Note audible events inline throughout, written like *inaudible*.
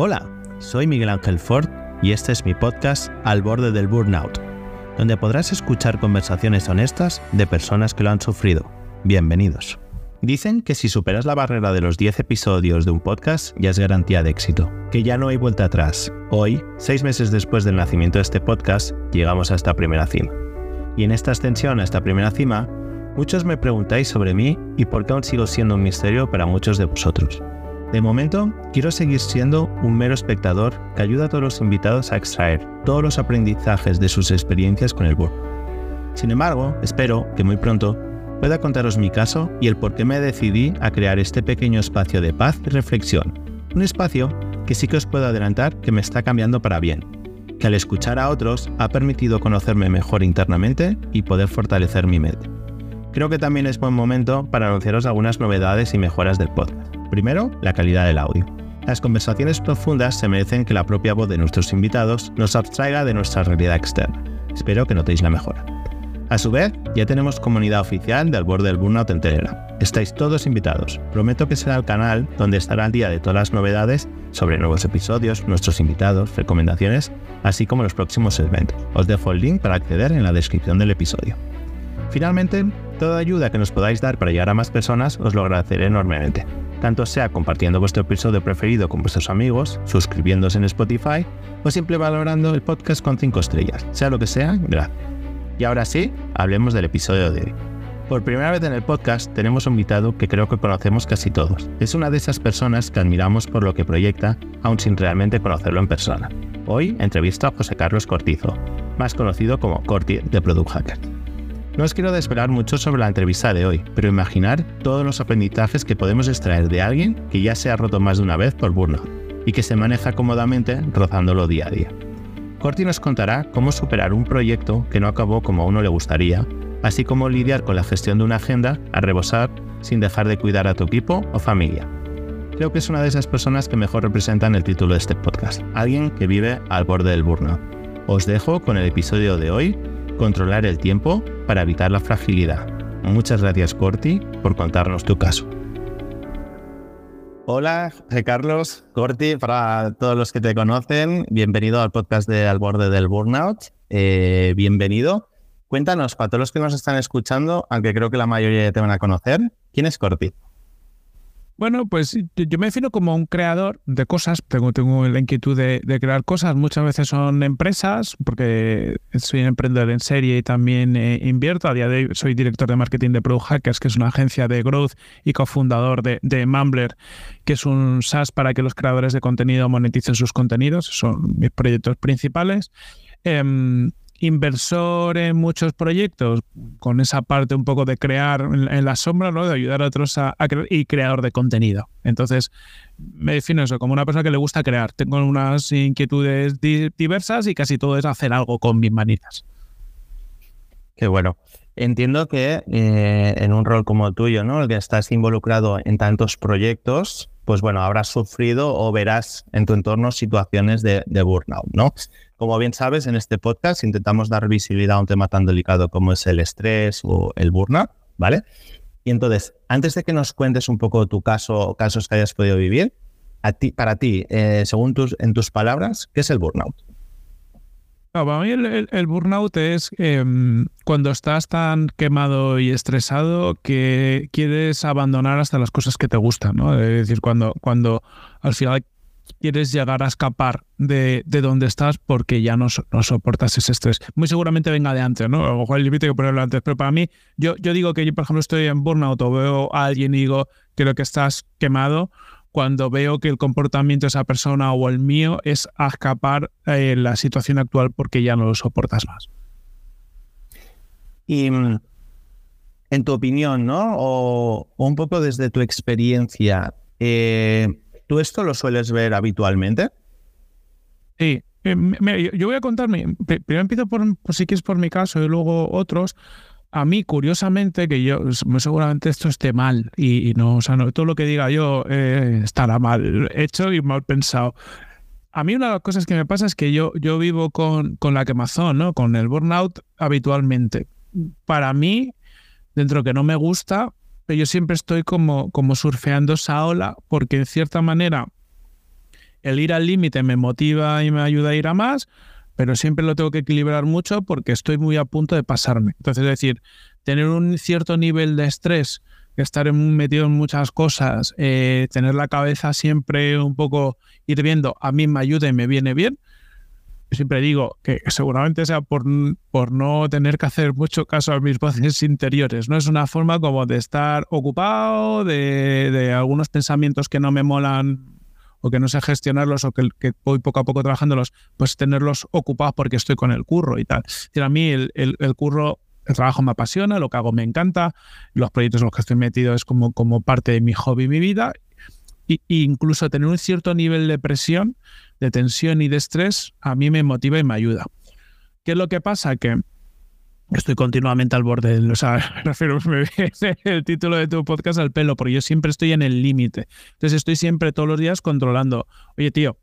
Hola, soy Miguel Ángel Ford y este es mi podcast Al borde del burnout, donde podrás escuchar conversaciones honestas de personas que lo han sufrido. Bienvenidos. Dicen que si superas la barrera de los 10 episodios de un podcast ya es garantía de éxito, que ya no hay vuelta atrás. Hoy, seis meses después del nacimiento de este podcast, llegamos a esta primera cima. Y en esta ascensión a esta primera cima, muchos me preguntáis sobre mí y por qué aún sigo siendo un misterio para muchos de vosotros. De momento, quiero seguir siendo un mero espectador que ayuda a todos los invitados a extraer todos los aprendizajes de sus experiencias con el burn. Sin embargo, espero que muy pronto pueda contaros mi caso y el por qué me decidí a crear este pequeño espacio de paz y reflexión. Un espacio que sí que os puedo adelantar que me está cambiando para bien, que al escuchar a otros ha permitido conocerme mejor internamente y poder fortalecer mi mente. Creo que también es buen momento para anunciaros algunas novedades y mejoras del podcast. Primero, la calidad del audio. Las conversaciones profundas se merecen que la propia voz de nuestros invitados nos abstraiga de nuestra realidad externa. Espero que notéis la mejora. A su vez, ya tenemos comunidad oficial del borde del Burnout en Telegram. Estáis todos invitados. Prometo que será el canal donde estará al día de todas las novedades sobre nuevos episodios, nuestros invitados, recomendaciones, así como los próximos eventos. Os dejo el link para acceder en la descripción del episodio. Finalmente, toda ayuda que nos podáis dar para llegar a más personas os lo agradeceré enormemente tanto sea compartiendo vuestro episodio preferido con vuestros amigos, suscribiéndose en Spotify o simple valorando el podcast con 5 estrellas. Sea lo que sea, gracias. Y ahora sí, hablemos del episodio de hoy. Por primera vez en el podcast tenemos un invitado que creo que conocemos casi todos. Es una de esas personas que admiramos por lo que proyecta, aun sin realmente conocerlo en persona. Hoy entrevisto a José Carlos Cortizo, más conocido como Corti de Product Hacker. No os quiero desvelar mucho sobre la entrevista de hoy, pero imaginar todos los aprendizajes que podemos extraer de alguien que ya se ha roto más de una vez por burnout y que se maneja cómodamente rozándolo día a día. Corti nos contará cómo superar un proyecto que no acabó como a uno le gustaría, así como lidiar con la gestión de una agenda a rebosar sin dejar de cuidar a tu equipo o familia. Creo que es una de esas personas que mejor representan el título de este podcast, alguien que vive al borde del burnout. Os dejo con el episodio de hoy controlar el tiempo para evitar la fragilidad. Muchas gracias, Corti, por contarnos tu caso. Hola, José Carlos, Corti, para todos los que te conocen, bienvenido al podcast de Al borde del Burnout. Eh, bienvenido. Cuéntanos, para todos los que nos están escuchando, aunque creo que la mayoría te van a conocer, ¿quién es Corti? Bueno, pues yo me defino como un creador de cosas, tengo, tengo la inquietud de, crear cosas, muchas veces son empresas, porque soy emprendedor en serie y también eh, invierto, a día de hoy soy director de marketing de Pro Hackers, que es una agencia de growth y cofundador de, de Mumbler, que es un SaaS para que los creadores de contenido moneticen sus contenidos, son mis proyectos principales. Em, inversor en muchos proyectos, con esa parte un poco de crear en, la sombra, ¿no? de ayudar a otros a, crear y creador de contenido. Entonces, me defino eso como una persona que le gusta crear. Tengo unas inquietudes diversas y casi todo es hacer algo con mis manitas. Qué bueno. Entiendo que eh, en un rol como el tuyo, ¿no? El que estás involucrado en tantos proyectos, pues bueno, habrás sufrido o verás en tu entorno situaciones de, de burnout, ¿no? Como bien sabes, en este podcast intentamos dar visibilidad a un tema tan delicado como es el estrés o el burnout, ¿vale? Y entonces, antes de que nos cuentes un poco tu caso o casos que hayas podido vivir, a ti, para ti, eh, según tus, en tus palabras, ¿qué es el burnout? para mí el, burnout es em, cuando estás tan quemado y estresado que quieres abandonar hasta las cosas que te gustan, ¿no? Es decir, cuando, cuando al final quieres llegar a escapar de, de donde estás porque ya no, no, soportas ese estrés. Muy seguramente venga de antes, ¿no? A lo mejor el límite que ponerlo antes, pero para mí, yo, yo digo que yo, por ejemplo, estoy en burnout o veo a alguien y digo, creo que estás quemado, cuando veo que el comportamiento de esa persona o el mío es escapar eh, la situación actual porque ya no lo soportas más. Y mm, en tu opinión, ¿no? O, un poco desde tu experiencia, eh, ¿Tú esto lo sueles ver habitualmente? Sí. Eh, yo voy a contarme. Primero empiezo por, si quieres por mi caso y luego otros. A mí, curiosamente, que yo seguramente esto esté mal y, no, o sea, no, todo lo que diga yo eh, estará mal hecho y mal pensado. A mí una de las cosas que me pasa es que yo, yo vivo con, con la quemazón, ¿no? con el burnout habitualmente. Para mí, dentro que no me gusta, pero yo siempre estoy como, como surfeando esa ola porque en cierta manera el ir al límite me motiva y me ayuda a ir a más, pero siempre lo tengo que equilibrar mucho porque estoy muy a punto de pasarme. Entonces, es decir, tener un cierto nivel de estrés, estar metido en muchas cosas, eh, tener la cabeza siempre un poco hirviendo, a mí me ayuda y me viene bien. Siempre digo que seguramente sea por, por no tener que hacer mucho caso a mis *laughs* voces interiores. No es una forma como de estar ocupado, de, de algunos pensamientos que no me molan o que no sé gestionarlos o que, voy poco a poco trabajándolos, pues tenerlos ocupados porque estoy con el curro y tal. a mí el, el, curro, el trabajo me apasiona, lo que hago me encanta, los proyectos en los que estoy metido es como, como parte de mi hobby, mi vida. Y, incluso tener un cierto nivel de presión, de tensión y de estrés, a mí me motiva y me ayuda. ¿Qué es lo que pasa? Que estoy continuamente al borde. O sea, *laughs* refiero, me el título de tu podcast al pelo, porque yo siempre estoy en el límite. Entonces estoy siempre todos los días controlando. Oye, tío,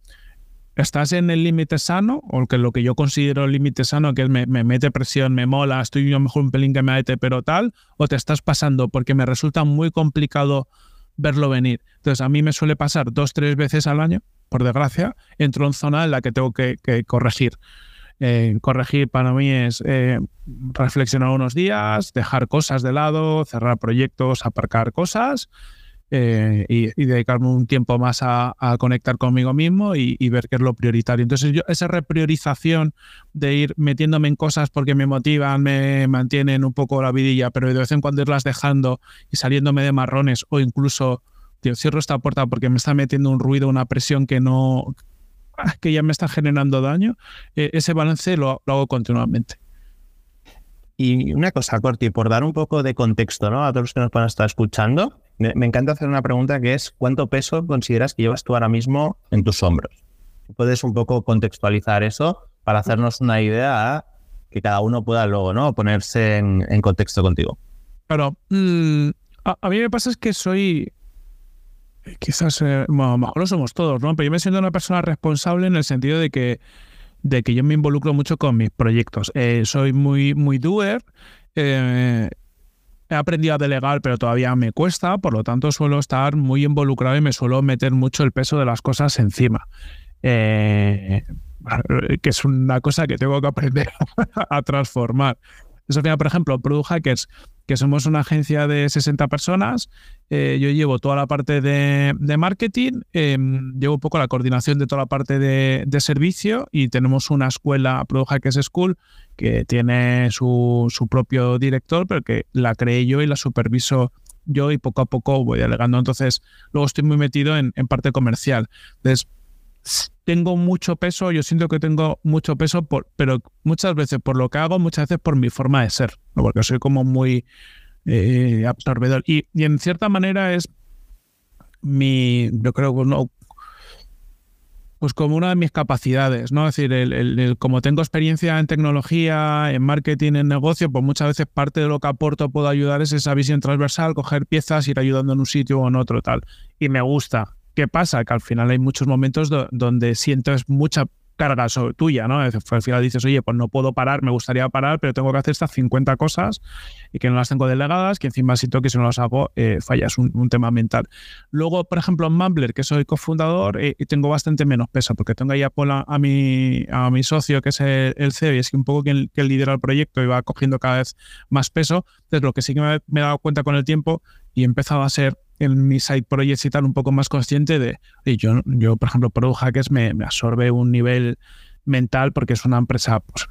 ¿estás en el límite sano? O que lo que yo considero límite sano, que es me, mete presión, me mola, estoy yo mejor un pelín que me mete, pero tal, o te estás pasando porque me resulta muy complicado verlo venir. Entonces a mí me suele pasar dos, tres veces al año, por desgracia, entro en zona en la que tengo que corregir. Eh, corregir para mí es eh, reflexionar unos días, dejar cosas de lado, cerrar proyectos, aparcar cosas eh, y, dedicarme un tiempo más a, conectar conmigo mismo y, ver qué es lo prioritario. Entonces, yo, esa repriorización de ir metiéndome en cosas porque me motivan, me mantienen un poco la vidilla, pero de vez en cuando irlas dejando y saliéndome de marrones o incluso cierro esta puerta porque me está metiendo un ruido, una presión que no, *laughs* que ya me está generando daño, eh, ese balance lo, hago continuamente. Y una cosa, Corti, por dar un poco de contexto ¿no? a todos los que nos van a estar escuchando, me, encanta hacer una pregunta que es, ¿cuánto peso consideras que llevas tú ahora mismo en tus hombros? ¿Puedes un poco contextualizar eso para hacernos una idea que cada uno pueda luego ¿no? ponerse en, contexto contigo? Claro, mm, a, mí me pasa es que soy, quizás, eh, mejor lo somos todos, ¿no? Pero yo me siento una persona responsable en el sentido de que, de que yo me involucro mucho con mis proyectos. Eh, soy muy, muy doer. Eh, he aprendido a delegar, pero todavía me cuesta, por lo tanto suelo estar muy involucrado y me suelo meter mucho el peso de las cosas encima. que es una cosa que tengo que aprender *laughs* a transformar. Eso, por ejemplo, Product Hackers que somos una agencia de 60 personas. Eh, yo llevo toda la parte de, marketing, em, llevo un poco la coordinación de toda la parte de, servicio y tenemos una escuela, Product Hackers School, que tiene su, propio director, pero que la creé yo y la superviso yo y poco a poco voy delegando. Entonces, luego estoy muy metido en, en parte comercial. Entonces, tengo mucho peso, yo siento que tengo mucho peso, por, pero muchas veces por lo que hago, muchas veces por mi forma de ser, porque soy como muy eh, absorbedor. Y, en cierta manera es mi, yo creo que no, pues como una de mis capacidades, ¿no? Es decir, el, como tengo experiencia en tecnología, en marketing, en negocio, pues muchas veces parte de lo que aporto puedo ayudar es esa visión transversal, coger piezas, ir ayudando en un sitio o en otro, tal. Y me gusta. ¿Qué pasa? Que al final hay muchos momentos donde sientes mucha carga sobre tuya, ¿no? Al final dices, oye, pues no puedo parar, me gustaría parar, pero tengo que hacer estas 50 cosas y que no las tengo delegadas, que encima siento que si no las hago, eh, fallas, un, un, tema mental. Luego, por ejemplo, en Mumbler, que soy cofundador, eh, tengo bastante menos peso, porque tengo ahí a, a, mi, a mi socio, que es el, CEO, y es que un poco quien, que lidera el proyecto y va cogiendo cada vez más peso. Entonces, lo que sí que me, me he dado cuenta con el tiempo y he empezado a ser en mi side projects y tal un poco más consciente de, yo, yo por ejemplo, Product Hackers me, me, absorbe un nivel mental porque es una empresa, pues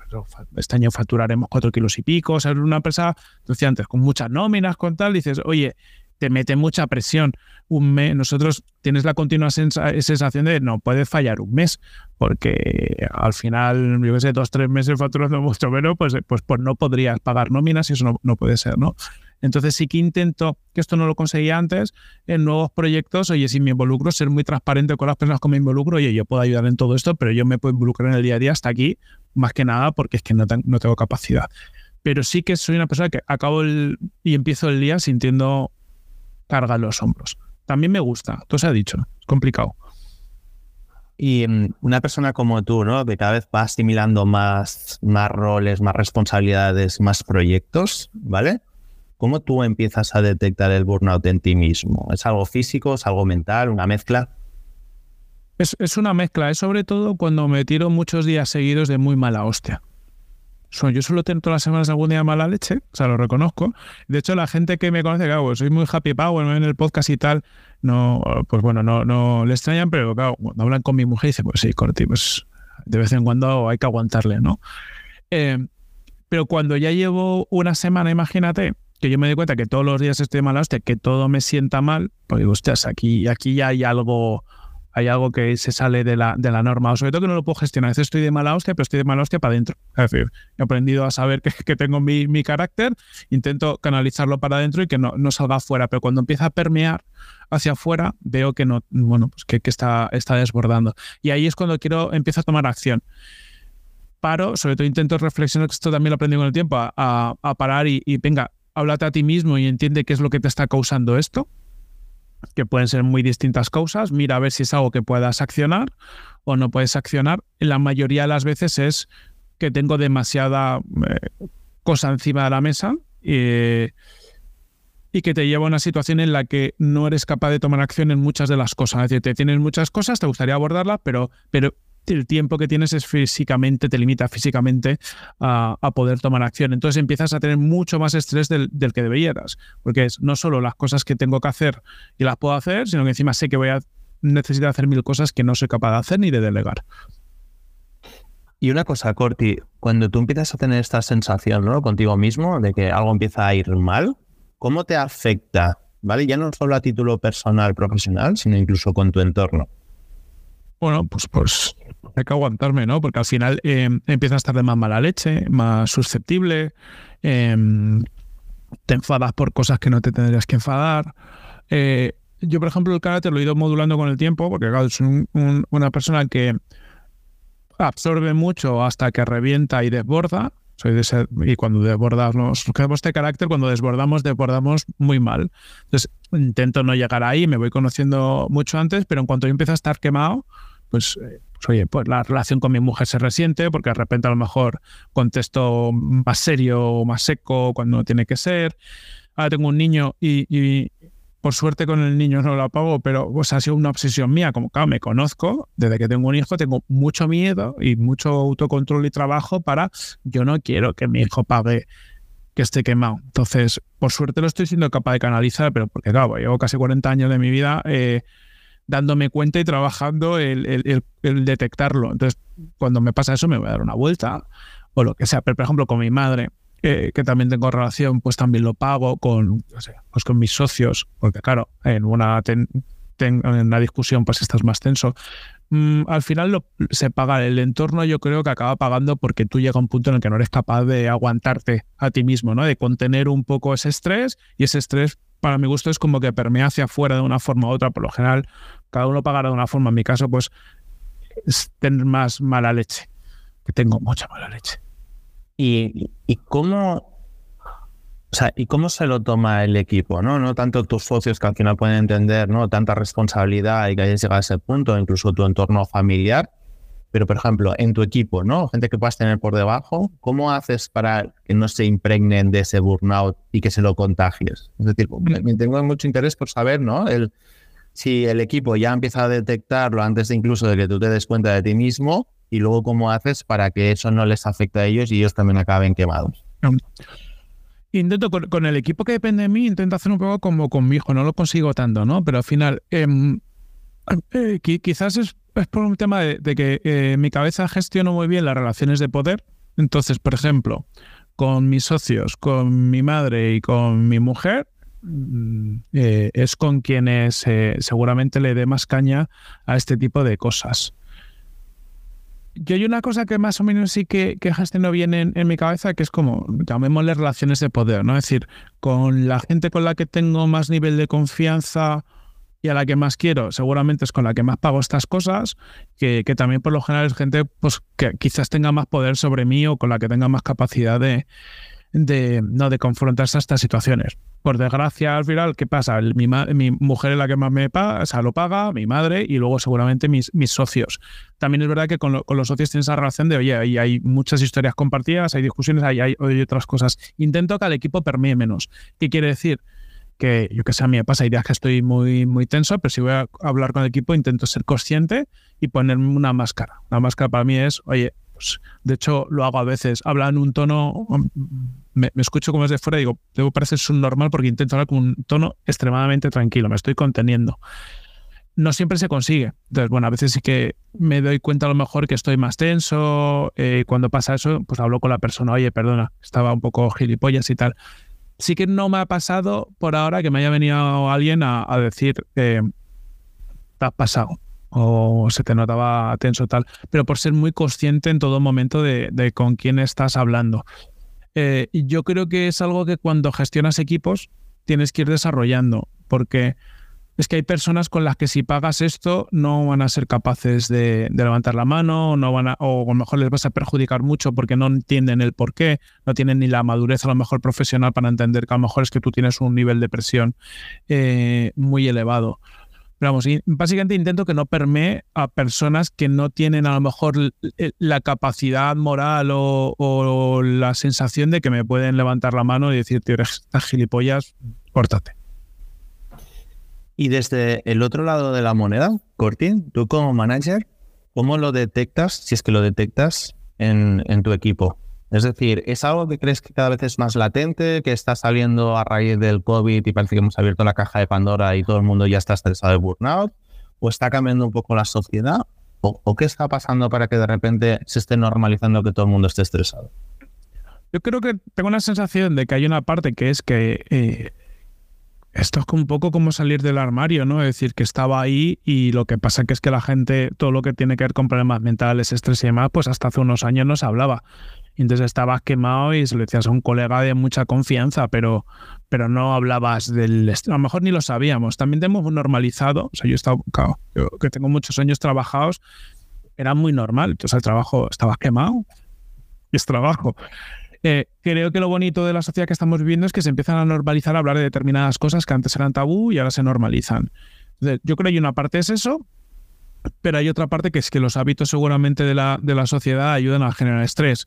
este año facturaremos cuatro kilos y pico, o sea, es una empresa, decía antes, con muchas nóminas, con tal, dices, oye, te mete mucha presión. Un mes, nosotros tienes la continua sensación de no puedes fallar un mes, porque al final, yo que sé, dos, tres meses facturando *laughs* mucho menos, pues, pues, pues no podrías pagar nóminas y eso no, no puede ser, ¿no? Entonces sí que intento, que esto no lo conseguía antes, en nuevos proyectos, oye, si me involucro, ser muy transparente con las personas que me involucro, oye, yo puedo ayudar en todo esto, pero yo me puedo involucrar en el día a día hasta aquí, más que nada porque es que no, no tengo capacidad. Pero sí que soy una persona que acabo el, y empiezo el día sintiendo carga en los hombros. También me gusta, todo se ha dicho, es complicado. Y mm, una persona como tú, ¿no? Que cada vez va asimilando más, más roles, más responsabilidades, más proyectos, ¿vale? ¿Cómo tú empiezas a detectar el burnout en ti mismo? ¿Es algo físico? ¿Es algo mental? ¿Una mezcla? Es, una mezcla, es sobre todo cuando me tiro muchos días seguidos de muy mala hostia. yo solo tengo todas las semanas algún día mala leche, o sea, lo reconozco. De hecho, la gente que me conoce, claro, pues soy muy happy power, me ven en el podcast y tal, no, pues bueno, no, no le extrañan, pero claro, cuando hablan con mi mujer, dice, pues sí, Corti, pues de vez en cuando hay que aguantarle, ¿no? Eh, pero cuando ya llevo una semana, imagínate, que yo me doy cuenta que todos los días estoy de mala hostia, que todo me sienta mal, pues digo, hostias, aquí, aquí ya hay algo hay algo que se sale de la, de la norma, o sobre todo que no lo puedo gestionar. A veces estoy de mala hostia, pero estoy de mala hostia para adentro. Es decir, he aprendido a saber que, tengo mi, mi, carácter, intento canalizarlo para adentro y que no, no, salga afuera, pero cuando empieza a permear hacia afuera, veo que no, bueno, pues que, que, está, está desbordando. Y ahí es cuando quiero, empiezo a tomar acción. Paro, sobre todo intento reflexionar, que esto también lo aprendí con el tiempo, a, a, parar y, y venga, háblate a ti mismo y entiende qué es lo que te está causando esto que pueden ser muy distintas causas, mira a ver si es algo que puedas accionar o no puedes accionar. La mayoría de las veces es que tengo demasiada eh, cosa encima de la mesa y que te lleva a una situación en la que no eres capaz de tomar acción en muchas de las cosas. Es decir, te tienes muchas cosas, te gustaría abordarlas, pero, pero el tiempo que tienes es físicamente, te limita físicamente a, poder tomar acción. Entonces empiezas a tener mucho más estrés del, que deberías, porque es no solo las cosas que tengo que hacer y las puedo hacer, sino que encima sé que voy a necesitar hacer mil cosas que no soy capaz de hacer ni de delegar. Y una cosa, Corti, cuando tú empiezas a tener esta sensación ¿no? contigo mismo de que algo empieza a ir mal, ¿cómo te afecta? ¿Vale? Ya no solo a título personal, profesional, sino incluso con tu entorno. Bueno, pues, pues hay que aguantarme, ¿no? Porque al final eh, empiezas a estar de más mala leche, más susceptible, em, te enfadas por cosas que no te tendrías que enfadar. Eh, yo, por ejemplo, el carácter lo he ido modulando con el tiempo, porque claro, soy una persona que absorbe mucho hasta que revienta y desborda. Soy de y cuando desbordamos, tenemos este carácter, cuando desbordamos, desbordamos muy mal. Entonces, intento no llegar ahí, me voy conociendo mucho antes, pero en cuanto yo empiezo a estar quemado, pues, eh, pues, oye, pues la relación con mi mujer se resiente porque de repente a lo mejor contesto más serio o más seco cuando no tiene que ser. Ahora tengo un niño y, por suerte con el niño no lo apago, pero pues, ha sido una obsesión mía. Como claro, me conozco, desde que tengo un hijo tengo mucho miedo y mucho autocontrol y trabajo para yo no quiero que mi hijo pague que esté quemado. Entonces, por suerte lo estoy siendo capaz de canalizar, pero porque claro, llevo casi 40 años de mi vida eh, dándome cuenta y trabajando el, detectarlo. Entonces, cuando me pasa eso, me voy a dar una vuelta o lo que sea. Pero, por ejemplo, con mi madre, eh, que también tengo relación, pues también lo pago con, pues con mis socios, porque claro, en una, en una discusión pues estás más tenso. Mm, al final lo, se paga el entorno, yo creo que acaba pagando porque tú llegas a un punto en el que no eres capaz de aguantarte a ti mismo, ¿no? De contener un poco ese estrés y ese estrés para mi gusto es como que permea hacia afuera de una forma u otra. Por lo general, cada uno pagará de una forma. En mi caso, pues, es tener más mala leche, que tengo mucha mala leche. ¿Y, y cómo, o sea, ¿y cómo se lo toma el equipo? ¿no? no tanto tus socios que al final pueden entender ¿no? tanta responsabilidad y que hayas llegado a ese punto, incluso tu entorno familiar, pero por ejemplo, en tu equipo, ¿no? Gente que puedas tener por debajo, ¿cómo haces para que no se impregnen de ese burnout y que se lo contagies? Es decir, me tengo mucho interés por saber, ¿no? El, si el equipo ya empieza a detectarlo antes de incluso de que tú te des cuenta de ti mismo y luego cómo haces para que eso no les afecte a ellos y ellos también acaben quemados. Intento con, el equipo que depende de mí, intento hacer un poco como con mi hijo, no lo consigo tanto, ¿no? Pero al final, em, eh, quizás es por un tema de, que eh, mi cabeza gestiono muy bien las relaciones de poder. Entonces, por ejemplo, con mis socios, con mi madre y con mi mujer, mm, eh, es con quienes eh, seguramente le dé más caña a este tipo de cosas. Y hay una cosa que más o menos sí que, que gestiono bien en, en, mi cabeza, que es como, llamémosle relaciones de poder, ¿no? Es decir, con la gente con la que tengo más nivel de confianza y a la que más quiero, seguramente es con la que más pago estas cosas, que, también por lo general es gente pues, que quizás tenga más poder sobre mí o con la que tenga más capacidad de, de, no, de confrontarse a estas situaciones. Por desgracia, al final, ¿qué pasa? Mi, mi mujer es la que más me paga, o sea, lo paga, mi madre y luego seguramente mis, mis socios. También es verdad que con, los socios tienes esa relación de, oye, hay, hay muchas historias compartidas, hay discusiones, hay, hay, hay otras cosas. Intento que al equipo permee menos. ¿Qué quiere decir? Que yo que sé, a mí me pasa, días que estoy muy, muy tenso, pero si voy a hablar con el equipo intento ser consciente y ponerme una máscara. La máscara para mí es, oye, pues, de hecho lo hago a veces, habla en un tono, me, escucho como es de fuera y digo, debo parecer subnormal porque intento hablar con un tono extremadamente tranquilo, me estoy conteniendo. No siempre se consigue. Entonces, bueno, a veces sí que me doy cuenta a lo mejor que estoy más tenso. Eh, cuando pasa eso, pues hablo con la persona, oye, perdona, estaba un poco gilipollas y tal sí que no me ha pasado por ahora que me haya venido alguien a, decir, eh, te has pasado o se te notaba tenso tal, pero por ser muy consciente en todo momento de, con quién estás hablando. Eh, yo creo que es algo que cuando gestionas equipos tienes que ir desarrollando, porque es que hay personas con las que si pagas esto no van a ser capaces de, levantar la mano, no van a, o a lo mejor les vas a perjudicar mucho porque no entienden el por qué, no tienen ni la madurez a lo mejor profesional para entender que a lo mejor es que tú tienes un nivel de presión eh, muy elevado. Pero vamos, básicamente intento que no permee a personas que no tienen a lo mejor la capacidad moral o, la sensación de que me pueden levantar la mano y decir, tío, eres gilipollas, córtate. Y desde el otro lado de la moneda, Cortin, tú como manager, ¿cómo lo detectas, si es que lo detectas, en, tu equipo? Es decir, ¿es algo que crees que cada vez es más latente, que está saliendo a raíz del COVID y parece que hemos abierto la caja de Pandora y todo el mundo ya está estresado de burnout? ¿O está cambiando un poco la sociedad? ¿O, qué está pasando para que de repente se esté normalizando que todo el mundo esté estresado? Yo creo que tengo una sensación de que hay una parte que es que eh, esto es un poco como salir del armario, ¿no? Es decir, que estaba ahí y lo que pasa que es que la gente, todo lo que tiene que ver con problemas mentales, estrés y demás, pues hasta hace unos años no se hablaba. entonces estabas quemado y se lo decías a un colega de mucha confianza, pero, pero no hablabas del... A lo mejor ni lo sabíamos. También tenemos normalizado, o sea, yo he estado, que tengo muchos años trabajados, era muy normal. Entonces el trabajo, estabas quemado y es trabajo. Creo que lo bonito de la sociedad que estamos viviendo es que se empiezan a normalizar a hablar de determinadas cosas que antes eran tabú y ahora se normalizan. yo creo que una parte es eso, pero hay otra parte que es que los hábitos seguramente de la, de la sociedad ayudan a generar estrés.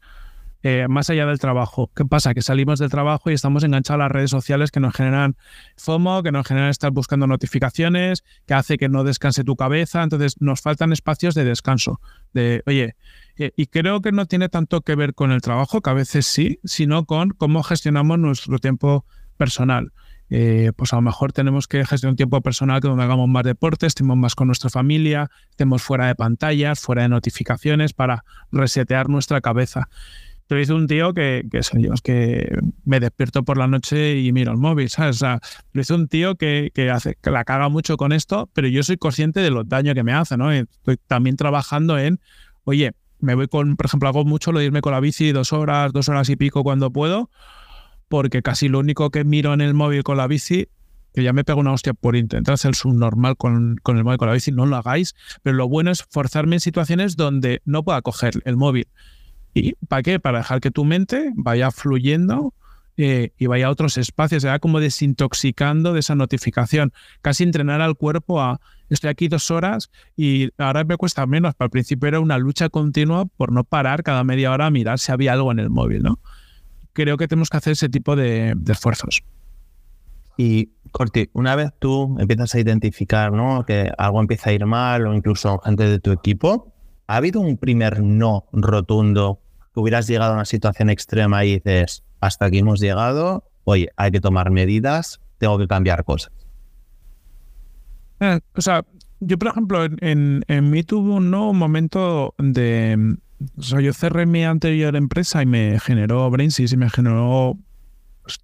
Eh, más allá del trabajo. ¿Qué pasa? Que salimos del trabajo y estamos enganchados a las redes sociales que nos generan FOMO, que nos generan estar buscando notificaciones, que hace que no descanse tu cabeza. Entonces nos faltan espacios de descanso. De, oye, eh, y creo que no tiene tanto que ver con el trabajo, que a veces sí, sino con cómo gestionamos nuestro tiempo personal. Eh, pues a lo mejor tenemos que gestionar un tiempo personal donde hagamos más deportes, estemos más con nuestra familia, estemos fuera de pantallas, fuera de notificaciones para resetear nuestra cabeza. Yo hice un tío que, que, que me despierto por la noche y miro el móvil, ¿sabes? O sea, lo hice un tío que, que, hace, que la caga mucho con esto, pero yo soy consciente de los daños que me hace, ¿no? estoy también trabajando en, oye, me voy con, por ejemplo, hago mucho lo de irme con la bici dos horas, dos horas y pico cuando puedo, porque casi lo único que miro en el móvil con la bici, que ya me pego una hostia por intentar ser subnormal con, con el móvil con la bici, no lo hagáis, pero lo bueno es forzarme en situaciones donde no pueda coger el móvil. ¿Y para qué? Para dejar que tu mente vaya fluyendo eh, y vaya a otros espacios, se va como desintoxicando de esa notificación, casi entrenar al cuerpo a estoy aquí dos horas y ahora me cuesta menos. Al principio era una lucha continua por no parar cada media hora a mirar si había algo en el móvil, ¿no? Creo que tenemos que hacer ese tipo de, esfuerzos. Y Corti, una vez tú empiezas a identificar ¿no? que algo empieza a ir mal o incluso antes de tu equipo, ¿ha habido un primer no rotundo hubieras llegado a una situación extrema y dices, hasta aquí hemos llegado, oye, hay que tomar medidas, tengo que cambiar cosas? Eh, o sea, yo, por ejemplo, en, en, mí tuve un, momento de. Yo cerré mi anterior empresa y me generó Brainsys y me generó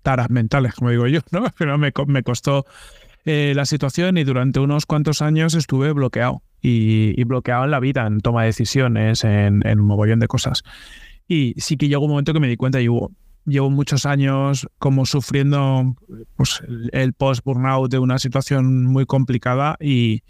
taras mentales, como digo yo, ¿no? *laughs* Pero me, me costó eh, la situación y durante unos cuantos años estuve bloqueado y, bloqueado en la vida, en toma de decisiones, en, en un mogollón de cosas. Y sí que llegó un momento que me di cuenta y llevo muchos años como sufriendo pues, el post-burnout de una situación muy complicada y,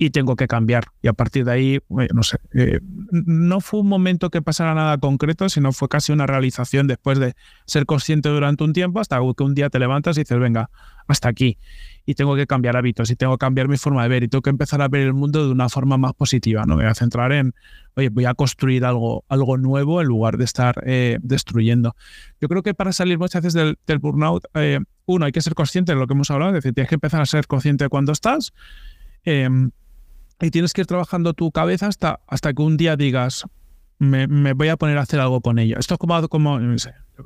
y, tengo que cambiar. Y a partir de ahí, no sé, eh, no fue un momento que pasara nada concreto, sino fue casi una realización después de ser consciente durante un tiempo hasta que un día te levantas y dices, venga, hasta aquí y tengo que cambiar hábitos y tengo que cambiar mi forma de ver y tengo que empezar a ver el mundo de una forma más positiva. No me voy a centrar en, oye, voy a construir algo, algo nuevo en lugar de estar eh, destruyendo. Yo creo que para salir muchas veces del, burnout, eh, uno, hay que ser consciente de lo que hemos hablado, es decir, tienes que empezar a ser consciente de cuándo estás. Em, y tienes que ir trabajando tu cabeza hasta, hasta que un día digas, me, voy a poner a hacer algo con ello. Esto es como, como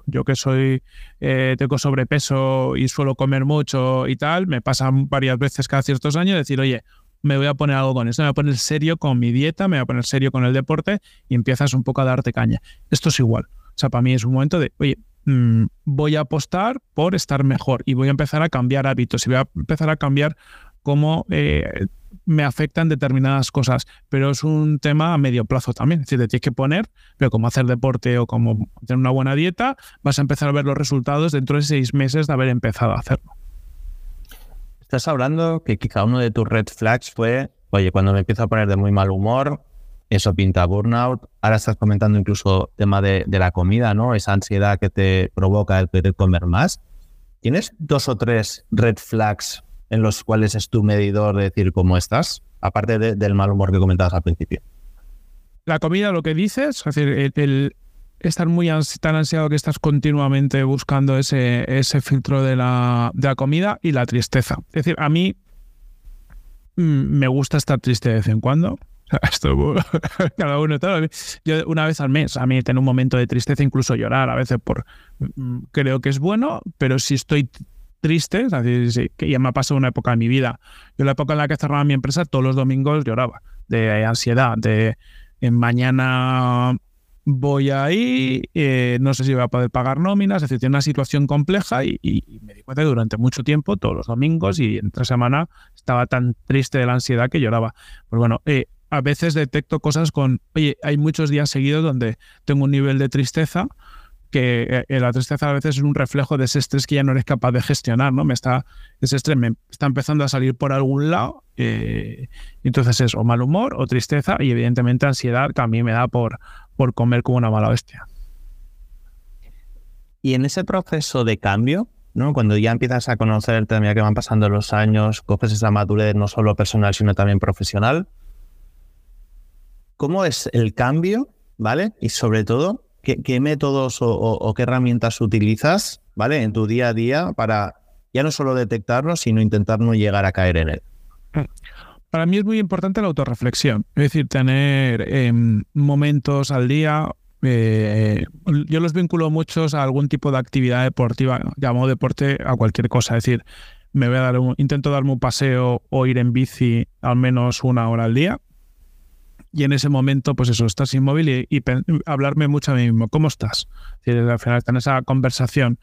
yo que soy, eh, tengo sobrepeso y suelo comer mucho y tal, me pasa varias veces cada ciertos años decir, oye, me voy a poner algo con esto, me voy a poner serio con mi dieta, me voy a poner serio con el deporte y empiezas un poco a darte caña. Esto es igual. O sea, para mí es un momento de, oye, mm, voy a apostar por estar mejor y voy a empezar a cambiar hábitos y voy a empezar a cambiar cómo eh, me afectan determinadas cosas, pero es un tema a medio plazo también. Es decir, te tienes que poner, pero como hacer deporte o como tener una buena dieta, vas a empezar a ver los resultados dentro de seis meses de haber empezado a hacerlo. Estás hablando que cada uno de tus red flags fue, oye, cuando me empiezo a poner de muy mal humor, eso pinta burnout. Ahora estás comentando incluso tema de, la comida, ¿no? Esa ansiedad que te provoca el querer comer más. ¿Tienes dos o tres red flags en los cuales es tu medidor de decir cómo estás? Aparte del mal humor que comentabas al principio. La comida, lo que dices, es decir, el, estar muy tan ansiado que estás continuamente buscando ese, ese filtro de la, de la comida y la tristeza. Es decir, a mí mm, me gusta estar triste de vez en cuando. *laughs* Esto, *laughs* cada uno todo. Yo una vez al mes, a mí tener un momento de tristeza, incluso llorar a veces por mm, creo que es bueno, pero si estoy triste, es decir, que ya me ha pasado una época en mi vida. Yo la época en la que cerraba mi empresa, todos los domingos lloraba de ansiedad, de mañana voy ahí, eh, no sé si voy a poder pagar nóminas, es decir, una situación compleja y, me di cuenta que durante mucho tiempo, todos los domingos y entre semana, estaba tan triste de la ansiedad que lloraba. Pues bueno, eh, a veces detecto cosas con, oye, hay muchos días seguidos donde tengo un nivel de tristeza que eh, la tristeza a veces es un reflejo de ese estrés que ya no eres capaz de gestionar, ¿no? Me está, ese estrés me está empezando a salir por algún lado, entonces es o mal humor o tristeza y evidentemente ansiedad que a mí me da por, por comer como una mala bestia. Y en ese proceso de cambio, ¿no? Cuando ya empiezas a conocerte, a medida que van pasando los años, coges esa madurez no solo personal, sino también profesional, ¿cómo es el cambio, ¿vale? Y sobre todo, ¿qué, métodos o, qué herramientas utilizas, ¿vale? En tu día a día para ya no solo detectarlo, sino intentar no llegar a caer en él. Para mí es muy importante la autorreflexión, es decir, tener em, momentos al día. Eh, yo los vinculo muchos a algún tipo de actividad deportiva, llamo deporte a cualquier cosa, es decir, me voy a dar un, intento darme un paseo o ir en bici al menos una hora al día. Y en ese momento, pues eso, estás inmóvil y, hablarme mucho a mí mismo. ¿Cómo estás? al final en esa conversación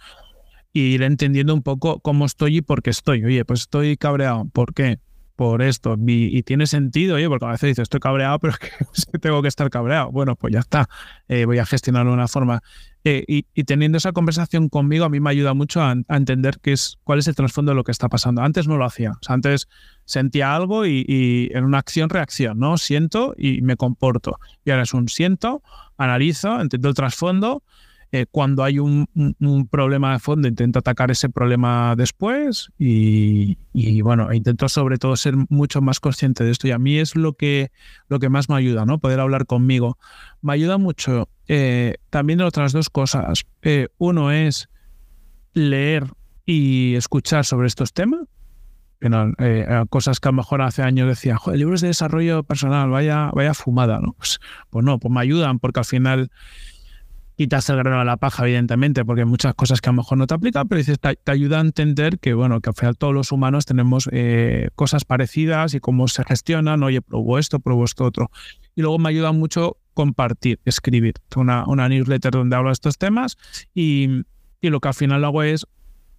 y ir entendiendo un poco cómo estoy y por qué estoy. Oye, pues estoy cabreado. ¿Por qué? Por esto. Y, tiene sentido, oye, porque a veces dices, estoy cabreado, pero *laughs* es que, tengo que estar cabreado. Bueno, pues ya está, eh, voy a gestionarlo de una forma. Eh, y, teniendo esa conversación conmigo, a mí me ayuda mucho a, entender qué es, cuál es el trasfondo de lo que está pasando. Antes no lo hacía. O sea, antes sentía algo y, y en una acción-reacción, ¿no? Siento y me comporto. Y ahora es un siento, analizo, entiendo el trasfondo eh, cuando hay un, problema de fondo, intento atacar ese problema después y, bueno, intento sobre todo ser mucho más consciente de esto. Y a mí es lo que, lo que más me ayuda, ¿no? Poder hablar conmigo. Me ayuda mucho eh, también otras dos cosas. Eh, uno es leer y escuchar sobre estos temas. cosas que a lo mejor hace años decía, Joder, libros de desarrollo personal, vaya, vaya fumada, ¿no? Pues, pues no, pues me ayudan porque al final quitas el grano a la paja, evidentemente, porque hay muchas cosas que a lo mejor no te aplican, pero dices, te, ayuda a entender que, bueno, que al final todos los humanos tenemos eh, cosas parecidas y cómo se gestionan, oye, probo esto, probo esto otro. Y luego me ayuda mucho compartir, escribir una, una newsletter donde hablo de estos temas y, y lo que al final hago es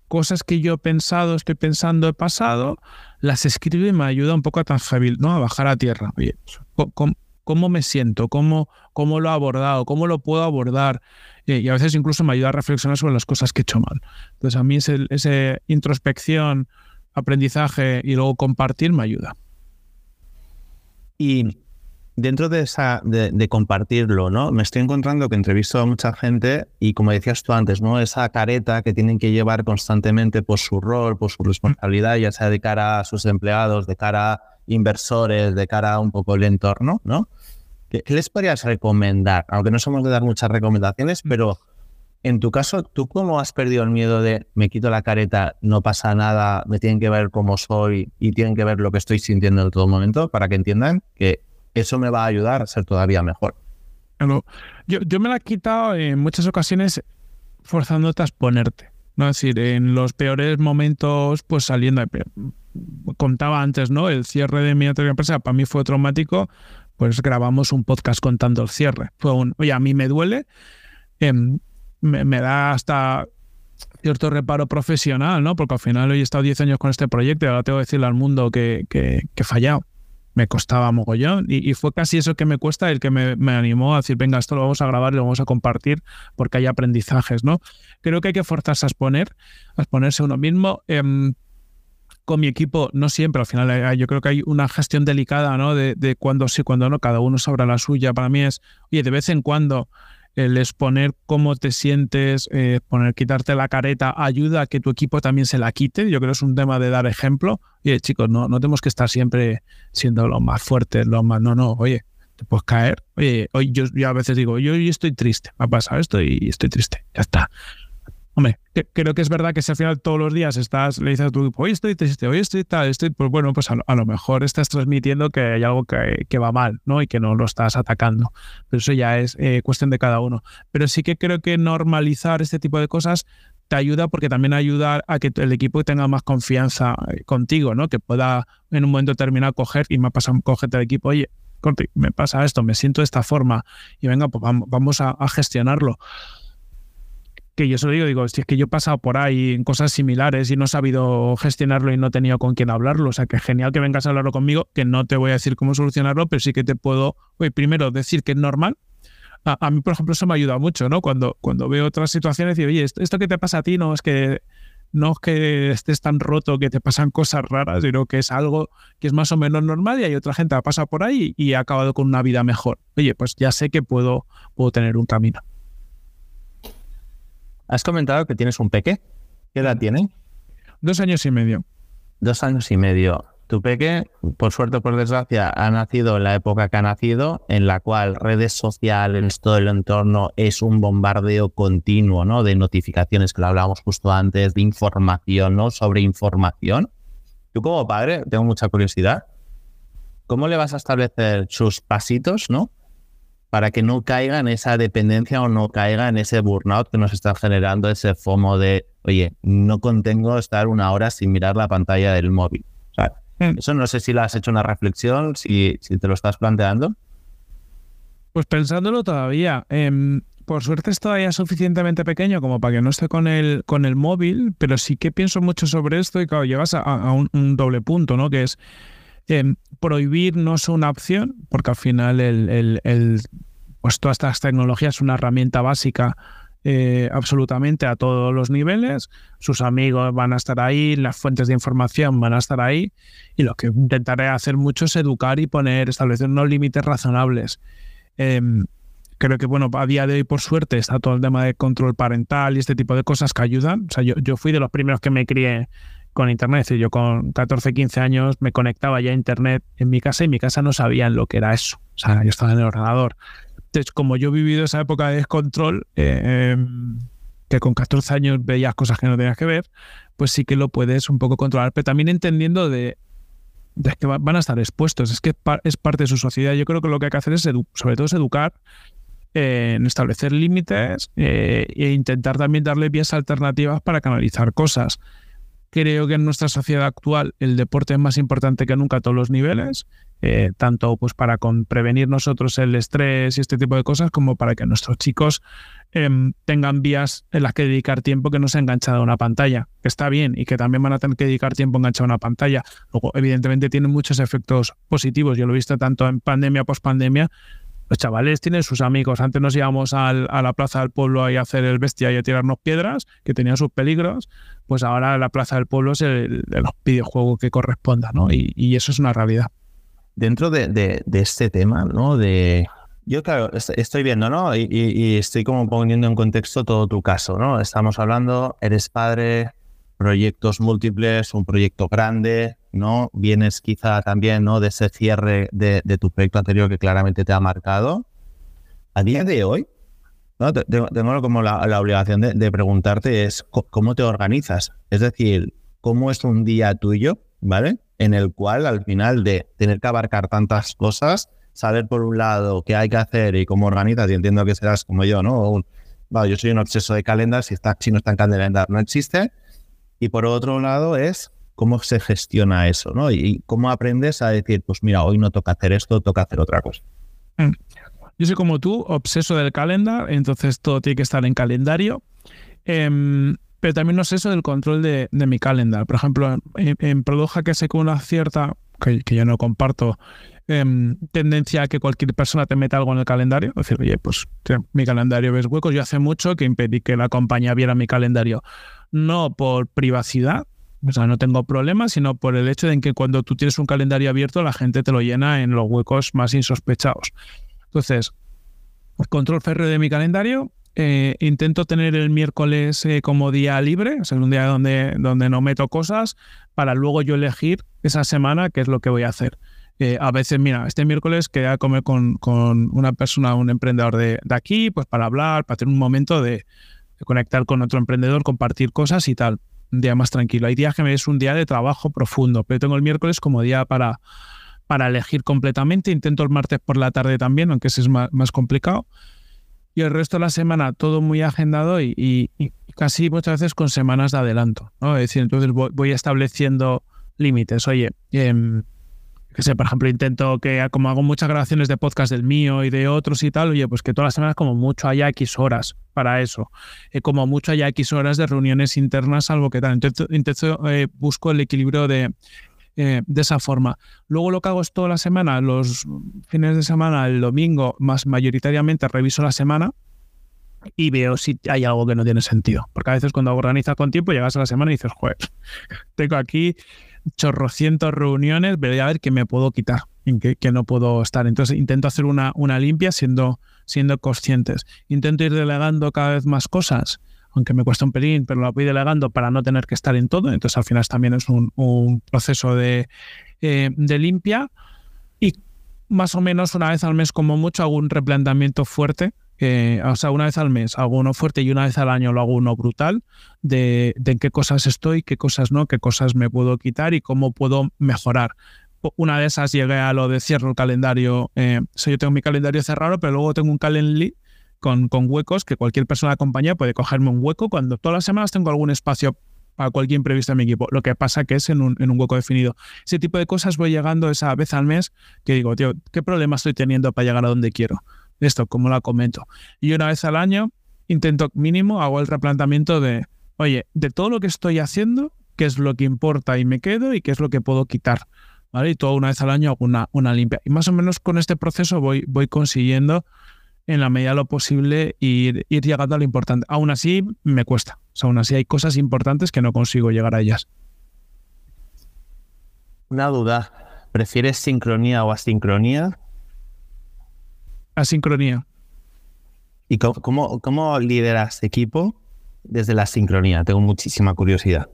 cosas que yo he pensado, estoy pensando, he pasado, las escribo y me ayuda un poco a tangible, ¿no? A bajar a tierra. Oye, ¿cómo, cómo me siento, cómo, cómo lo he abordado, cómo lo puedo abordar. Eh, y a veces incluso me ayuda a reflexionar sobre las cosas que he hecho mal. Entonces a mí ese introspección, aprendizaje y luego compartir me ayuda. Y dentro de esa de, compartirlo, ¿no? Me estoy encontrando que entrevisto a mucha gente y como decías tú antes, ¿no? Esa careta que tienen que llevar constantemente por su rol, por su responsabilidad, ya sea de cara a sus empleados, de cara a inversores, de cara a un poco el entorno, ¿no? ¿Qué, les podrías recomendar? Aunque no somos de dar muchas recomendaciones, pero En tu caso, ¿tú cómo has perdido el miedo de me quito la careta, no pasa nada, me tienen que ver cómo soy y tienen que ver lo que estoy sintiendo en todo momento para que entiendan que eso me va a ayudar a ser todavía mejor? yo, yo me la he quitado en muchas ocasiones forzándote a exponerte. ¿no? Es decir, en los peores momentos, pues saliendo. Contaba antes, ¿no? El cierre de mi anterior empresa para mí fue traumático. Pues grabamos un podcast contando el cierre. Fue un, oye, a mí me duele, em, me, da hasta cierto reparo profesional, ¿no? Porque al final hoy he estado 10 años con este proyecto y ahora tengo que decirle al mundo que, que, que he fallado me costaba mogollón y, y, fue casi eso que me cuesta el que me, me, animó a decir, venga, esto lo vamos a grabar y lo vamos a compartir porque hay aprendizajes, ¿no? Creo que hay que forzarse a exponer, a exponerse uno mismo. Eh, con mi equipo, no siempre, al final yo creo que hay una gestión delicada, ¿no? De, de cuando sí, cuando no, cada uno sabrá la suya. Para mí es, oye, de vez en cuando el exponer cómo te sientes, eh, poner, quitarte la careta, ayuda a que tu equipo también se la quite. Yo creo que es un tema de dar ejemplo. Oye, chicos, no, no tenemos que estar siempre siendo los más fuertes, los más. No, no, oye, te puedes caer. Oye, hoy yo, yo a veces digo, yo hoy estoy triste, me ha pasado esto y estoy triste. Ya está. Hombre, creo que es verdad que si al final todos los días estás, le dices a tu equipo, hoy estoy triste, hoy estoy tal, estoy, pues bueno, pues a lo, mejor estás transmitiendo que hay algo que, va mal, ¿no? Y que no lo estás atacando. Pero eso ya es eh, cuestión de cada uno. Pero sí que creo que normalizar este tipo de cosas te ayuda porque también ayuda a que el equipo tenga más confianza eh, contigo, ¿no? Que pueda en un momento determinado coger y me pasa cogerte el equipo, oye, me pasa esto, me siento de esta forma y venga, pues vamos, a gestionarlo que yo se lo digo, digo, si es que yo he pasado por ahí en cosas similares y no he sabido gestionarlo y no he tenido con quién hablarlo, o sea, que genial que vengas a hablarlo conmigo, que no te voy a decir cómo solucionarlo, pero sí que te puedo, oye, primero decir que es normal. A, mí, por ejemplo, eso me ayuda mucho, ¿no? Cuando, cuando veo otras situaciones, digo, oye, esto, que te pasa a ti no es que no es que estés tan roto que te pasan cosas raras, sino que es algo que es más o menos normal y hay otra gente que pasa por ahí y ha acabado con una vida mejor. Oye, pues ya sé que puedo, puedo tener un camino. Has comentado que tienes un peque. ¿Qué edad tiene? Dos años y medio. Dos años y medio. Tu peque, por suerte o por desgracia, ha nacido en la época que ha nacido, en la cual redes sociales, todo el entorno es un bombardeo continuo, ¿no? De notificaciones, que lo hablábamos justo antes, de información, ¿no? Sobre información. Tú como padre, tengo mucha curiosidad. ¿Cómo le vas a establecer sus pasitos, ¿no? Para que no caiga en esa dependencia o no caiga en ese burnout que nos está generando ese FOMO de, oye, no contengo estar una hora sin mirar la pantalla del móvil. Hmm. eso no sé si lo has hecho una reflexión, si, si te lo estás planteando. Pues pensándolo todavía. Em, por suerte es todavía suficientemente pequeño como para que no esté con el, con el móvil, pero sí que pienso mucho sobre esto y claro, llevas a, un, doble punto, ¿no? Que es prohibir no es una opción, porque al final el, pues todas estas tecnologías es una herramienta básica eh, absolutamente a todos los niveles. Sus amigos van a estar ahí, las fuentes de información van a estar ahí. Y lo que intentaré hacer mucho es educar y poner, establecer unos límites razonables. Em, creo que, bueno, a día de hoy, por suerte, está todo el tema de control parental y este tipo de cosas que ayudan. O sea, yo fui de los primeros que me crié con Internet. yo con 14, 15 años me conectaba ya a Internet en mi casa y mi casa no sabían lo que era eso. O sea, yo estaba en el ordenador. Entonces, como yo he vivido esa época de descontrol, eh, em, que con 14 años veías cosas que no tenías que ver, pues sí que lo puedes un poco controlar, pero también entendiendo de, que van a estar expuestos, es que es parte de su sociedad. Yo creo que lo que hay que hacer es, sobre todo, es educar eh, en establecer límites eh, e intentar también darle vías alternativas para canalizar cosas creo que en nuestra sociedad actual el deporte es más importante que nunca a todos los niveles, eh, tanto pues para prevenir nosotros el estrés y este tipo de cosas, como para que nuestros chicos em, tengan vías en las que dedicar tiempo que no se enganchado a una pantalla, que está bien y que también van a tener que dedicar tiempo enganchado a una pantalla. Luego, evidentemente, tiene muchos efectos positivos. Yo lo he visto tanto en pandemia, post-pandemia, los chavales tienen sus amigos. Antes nos íbamos a la plaza del pueblo a hacer el bestia y a tirarnos piedras, que tenía sus peligros. Pues ahora la plaza del pueblo es el, los videojuegos que corresponda, ¿no? Y, eso es una realidad. Dentro de, este tema, ¿no? De, yo, claro, estoy viendo, ¿no? Y, y, estoy como poniendo en contexto todo tu caso, ¿no? Estamos hablando, eres padre, proyectos múltiples, un proyecto grande, ¿no? Vienes quizá también, ¿no? De ese cierre de, tu proyecto anterior que claramente te ha marcado. A día de hoy, Tengo, como la, obligación de, preguntarte es cómo te organizas. Es decir, cómo es un día tuyo, ¿vale? En el cual al final de tener que abarcar tantas cosas, saber por un lado qué hay que hacer y cómo organizas, y entiendo que serás como yo, ¿no? yo soy un obseso de calendar, si, está, si no está en calendar no existe. Y por otro lado es cómo se gestiona eso, ¿no? Y cómo aprendes a decir, pues mira, hoy no toca hacer esto, toca hacer otra cosa. Mm. Yo soy como tú, obseso del calendar, entonces todo tiene que estar en calendario. Em, pero también no sé eso del control de, mi calendar. Por ejemplo, en, en que sé con una cierta, que, yo no comparto, em, tendencia a que cualquier persona te meta algo en el calendario. Es decir, oye, pues mi calendario ves huecos. Yo hace mucho que impedí que la compañía viera mi calendario. No por privacidad, o sea, no tengo problemas, sino por el hecho de que cuando tú tienes un calendario abierto, la gente te lo llena en los huecos más insospechados. Entonces, control férreo de mi calendario. Eh, intento tener el miércoles eh, como día libre, o sea, un día donde, donde no meto cosas, para luego yo elegir esa semana qué es lo que voy a hacer. Eh, a veces, mira, este miércoles quería comer con, una persona, un emprendedor de, aquí, pues para hablar, para tener un momento de, de, conectar con otro emprendedor, compartir cosas y tal. Día más tranquilo. Hay días que me es un día de trabajo profundo, pero tengo el miércoles como día para, para elegir completamente. Intento el martes por la tarde también, aunque ese es más, complicado. Y el resto de la semana todo muy agendado y, casi muchas veces con semanas de adelanto. ¿no? Es decir, entonces voy, estableciendo límites. Oye, eh, que sé, por ejemplo, intento que, como hago muchas grabaciones de podcast del mío y de otros y tal, oye, pues que todas las semanas como mucho haya X horas para eso. Eh, como mucho haya X horas de reuniones internas, algo que tal. Entonces, eh, busco el equilibrio de eh, de esa forma. Luego lo que hago es toda la semana, los fines de semana, el domingo, más mayoritariamente reviso la semana y veo si hay algo que no tiene sentido. Porque a veces cuando organizas con tiempo llegas a la semana y dices, joder, tengo aquí chorrocientos reuniones, voy a ver qué me puedo quitar, en qué, no puedo estar. Entonces intento hacer una, una limpia siendo, siendo conscientes. Intento ir delegando cada vez más cosas aunque me cuesta un pelín, pero lo voy delegando para no tener que estar en todo. Entonces al final también es un, proceso eh, de, limpia y más o menos una vez al mes como mucho hago un replanteamiento fuerte. O sea, una vez al mes hago uno fuerte y una vez al año lo hago uno brutal de, en qué cosas estoy, qué cosas no, qué cosas me puedo quitar y cómo puedo mejorar una de esas llegué a lo de cierro el calendario. Eh, yo tengo mi calendario cerrado, pero luego tengo un Calendly con, huecos que cualquier persona de la compañía puede cogerme un hueco cuando todas las semanas tengo algún espacio para cualquier imprevisto en mi equipo. Lo que pasa que es en un, en un, hueco definido. Ese tipo de cosas voy llegando esa vez al mes que digo, tío, ¿qué problema estoy teniendo para llegar a donde quiero? Esto, como lo comento. Y una vez al año intento mínimo, hago el replanteamiento de, oye, de todo lo que estoy haciendo, qué es lo que importa y me quedo y qué es lo que puedo quitar. ¿Vale? Y todo una vez al año hago una, una limpia. Y más o menos con este proceso voy, voy consiguiendo en la medida de lo posible ir, ir llegando a lo importante. Aún así, me cuesta. Aún así hay cosas importantes que no consigo llegar a ellas. Una duda. ¿Prefieres sincronía o asincronía? Asincronía. ¿Y cómo, cómo, lideras equipo desde la sincronía? Tengo muchísima curiosidad.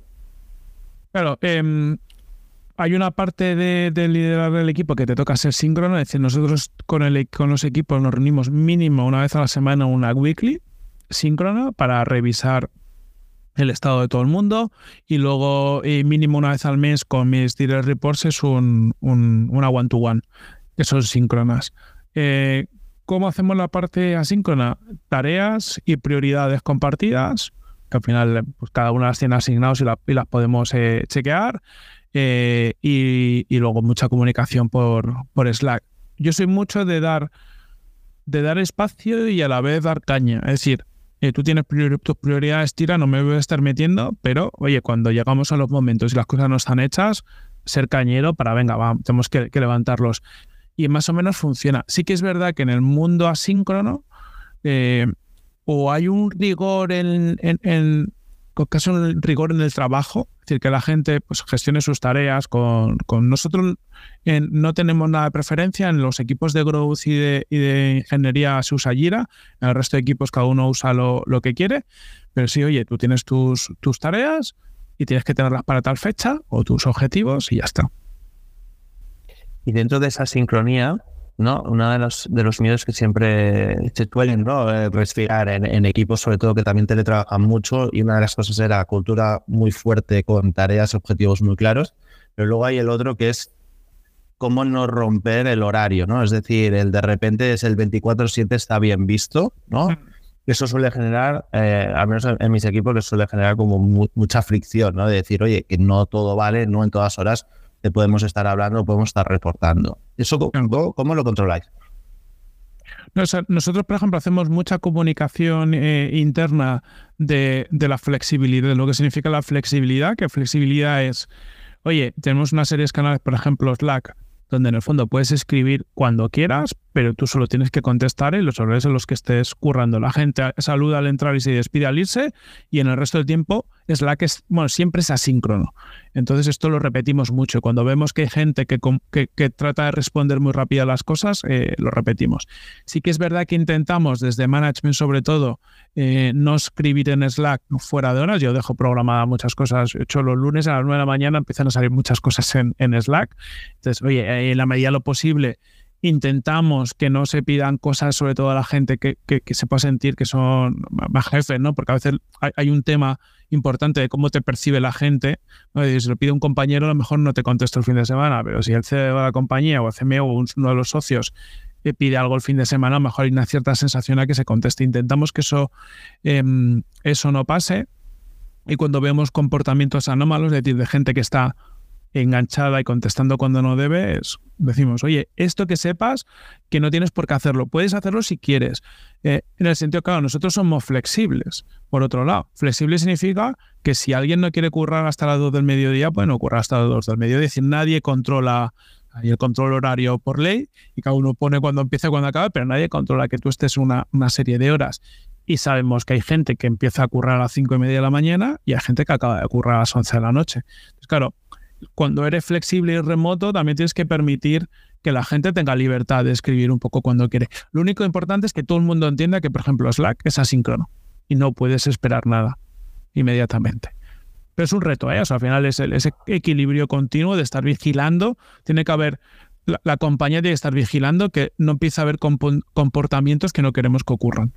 Claro, eh, hay una parte de, liderar el equipo que te toca ser síncrono, es decir, nosotros con, el, con los equipos nos reunimos mínimo una vez a la semana, una weekly síncrona para revisar el estado de todo el mundo y luego mínimo una vez al mes con mis direct reports es un, una one-to-one, que son síncronas. Eh, ¿Cómo hacemos la parte asíncrona? Tareas y prioridades compartidas, que al final pues, cada una las tiene asignados y, las podemos eh, chequear. Eh, y, luego mucha comunicación por, por Slack. Yo soy mucho de dar, de dar espacio y a la vez dar caña. Es decir, eh, tú tienes tus prioridades, tira, no me voy a estar metiendo, pero oye, cuando llegamos a los momentos y las cosas no están hechas, ser cañero para, venga, vamos, tenemos que, levantarlos. Y más o menos funciona. Sí que es verdad que en el mundo asíncrono, eh, o hay un rigor en, en, casi un rigor en el trabajo, es decir, que la gente pues, gestione sus tareas. Con, nosotros no tenemos nada de preferencia, en los equipos de growth y de, ingeniería se usa Jira, en el resto de equipos cada uno usa lo, que quiere, pero sí, oye, tú tienes tus, tus tareas y tienes que tenerlas para tal fecha o tus objetivos y ya está. Y dentro de esa sincronía, ¿no? Uno de los, de los miedos que siempre se suelen ¿no? Eh, respirar en, equipos, sobre todo que también teletrabajan mucho, y una de las cosas era cultura muy fuerte con tareas, objetivos muy claros, pero luego hay el otro que es cómo no romper el horario, ¿no? Es decir, el de repente es el 24-7 está bien visto, ¿no? Mm. Eso suele generar, eh, al menos en, mis equipos, que suele generar como mucha fricción, ¿no? De decir, oye, que no todo vale, no en todas horas te podemos estar hablando, podemos estar reportando. ¿Eso cómo, lo controláis? Nosotros, por ejemplo, hacemos mucha comunicación eh, interna de, de, la flexibilidad, de lo que significa la flexibilidad, que flexibilidad es, oye, tenemos una serie de canales, por ejemplo, Slack, donde en el fondo puedes escribir cuando quieras, pero tú solo tienes que contestar en los horarios en los que estés currando. La gente saluda al entrar y se despide al irse, y en el resto del tiempo que es, bueno, siempre es asíncrono. Entonces esto lo repetimos mucho. Cuando vemos que hay gente que, que, trata de responder muy rápido a las cosas, eh, lo repetimos. Sí que es verdad que intentamos desde management sobre todo eh, no escribir en Slack fuera de horas. Yo dejo programada muchas cosas. De hecho, los lunes a las 9 de la mañana empiezan a salir muchas cosas en, en Slack. Entonces, oye, en la medida de lo posible intentamos que no se pidan cosas, sobre todo a la gente que, que, se pueda sentir que son más jefes, ¿no? Porque a veces hay, un tema importante de cómo te percibe la gente. Si lo pide un compañero, a lo mejor no te contesto el fin de semana, pero si el CEO de la compañía o el CMO o uno de los socios eh, pide algo el fin de semana, a lo mejor hay una cierta sensación a que se conteste. Intentamos que eso, em, eso no pase. Y cuando vemos comportamientos anómalos, es de gente que está enganchada y contestando cuando no debe, decimos, oye, esto que sepas que no tienes por qué hacerlo, puedes hacerlo si quieres. Eh, en el sentido, claro, nosotros somos flexibles. Por otro lado, flexible significa que si alguien no quiere currar hasta las 2 del mediodía, bueno, ocurra hasta las 2 del mediodía. Es decir, nadie controla el control horario por ley y cada uno pone cuando empieza y cuando acaba, pero nadie controla que tú estés una, una serie de horas. Y sabemos que hay gente que empieza a currar a las 5 y media de la mañana y hay gente que acaba de currar a las 11 de la noche. Claro, cuando eres flexible y remoto, también tienes que permitir que la gente tenga libertad de escribir un poco cuando quiere. Lo único importante es que todo el mundo entienda que, por ejemplo, Slack es asíncrono y no puedes esperar nada inmediatamente. Pero es un reto, ¿eh? O sea, al final es ese equilibrio continuo de estar vigilando. Tiene que haber, la, la compañía tiene que estar vigilando que no empiece a haber comportamientos que no queremos que ocurran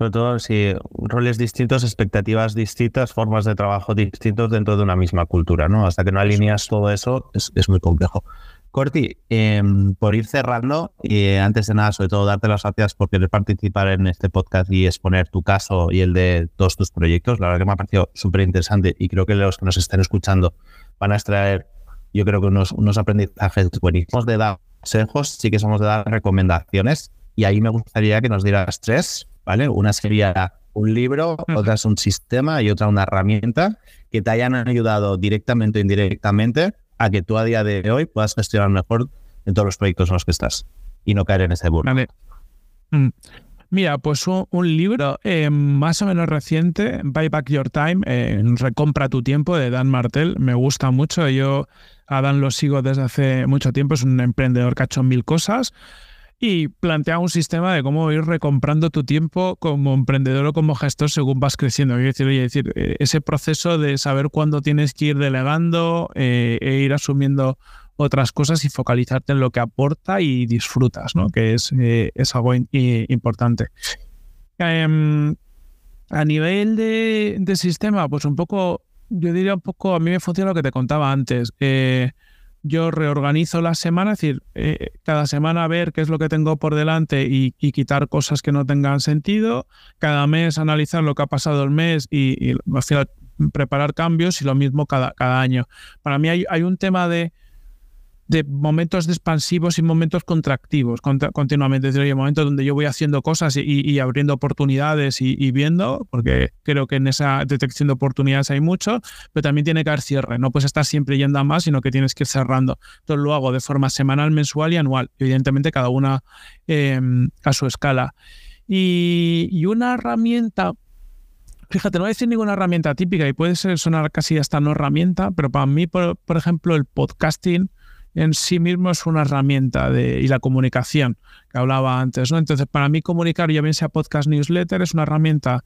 sobre todo si roles distintos, expectativas distintas, formas de trabajo distintos dentro de una misma cultura, ¿no? Hasta que no alineas todo eso es, muy complejo. Corti, em, por ir cerrando, y antes de nada, sobre todo, darte las gracias por querer participar en este podcast y exponer tu caso y el de todos tus proyectos. La verdad que me ha parecido súper interesante y creo que los que nos estén escuchando van a extraer, yo creo que unos, unos aprendizajes buenísimos de dar consejos, sí que somos de dar recomendaciones y ahí me gustaría que nos dieras tres ¿vale? Una sería un libro, otra es un sistema y otra una herramienta que te hayan ayudado directamente o indirectamente a que tú a día de hoy puedas gestionar mejor en todos los proyectos en los que estás y no caer en ese burro. Mm. Mira, pues un, libro eh, más o menos reciente, Buy Back Your Time, eh, Recompra tu tiempo, de Dan Martel. Me gusta mucho. Yo a Dan lo sigo desde hace mucho tiempo. Es un emprendedor que ha hecho mil cosas y plantea un sistema de cómo ir recomprando tu tiempo como emprendedor o como gestor según vas creciendo. Quiero decir, oye, decir eh, ese proceso de saber cuándo tienes que ir delegando eh, e ir asumiendo otras cosas y focalizarte en lo que aporta y disfrutas, ¿no? que es, eh, es algo importante. Em, a nivel de, de, sistema, pues un poco, yo diría un poco, a mí me funciona lo que te contaba antes yo reorganizo la semana, es decir, eh, cada semana ver qué es lo que tengo por delante y, quitar cosas que no tengan sentido, cada mes analizar lo que ha pasado el mes y, al final preparar cambios y lo mismo cada, cada año. Para mí hay, hay un tema de de momentos expansivos y momentos contractivos continuamente. Es decir, hay momentos donde yo voy haciendo cosas y, abriendo oportunidades y, viendo, porque creo que en esa detección de oportunidades hay mucho, pero también tiene que haber cierre. No puedes estar siempre yendo a más, sino que tienes que ir cerrando. Entonces lo hago de forma semanal, mensual y anual. Evidentemente cada una em, a su escala. Y, una herramienta fíjate, no voy a decir ninguna herramienta típica y puede ser sonar casi hasta no herramienta, pero para mí, por, por ejemplo, el podcasting en sí mismo es una herramienta de, y la comunicación que hablaba antes. ¿no? Entonces, para mí comunicar, ya bien sea podcast, newsletter, es una herramienta